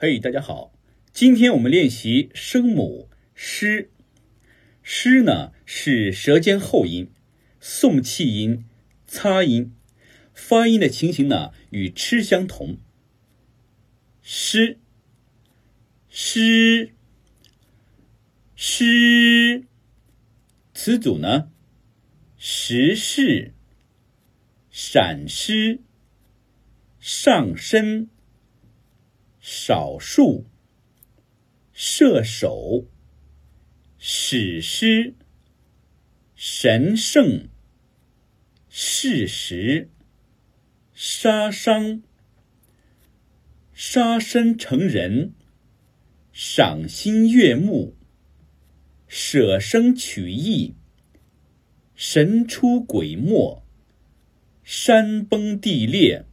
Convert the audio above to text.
嘿，大家好，今天我们练习声母诗。诗呢是舌尖后音、送气音、擦音，发音的情形呢与吃相同。诗，诗，诗。词组呢，时事、闪失、上身、少数、射手。史诗、神圣、事实、杀伤、杀身成仁、赏心悦目、舍生取义、神出鬼没、山崩地裂。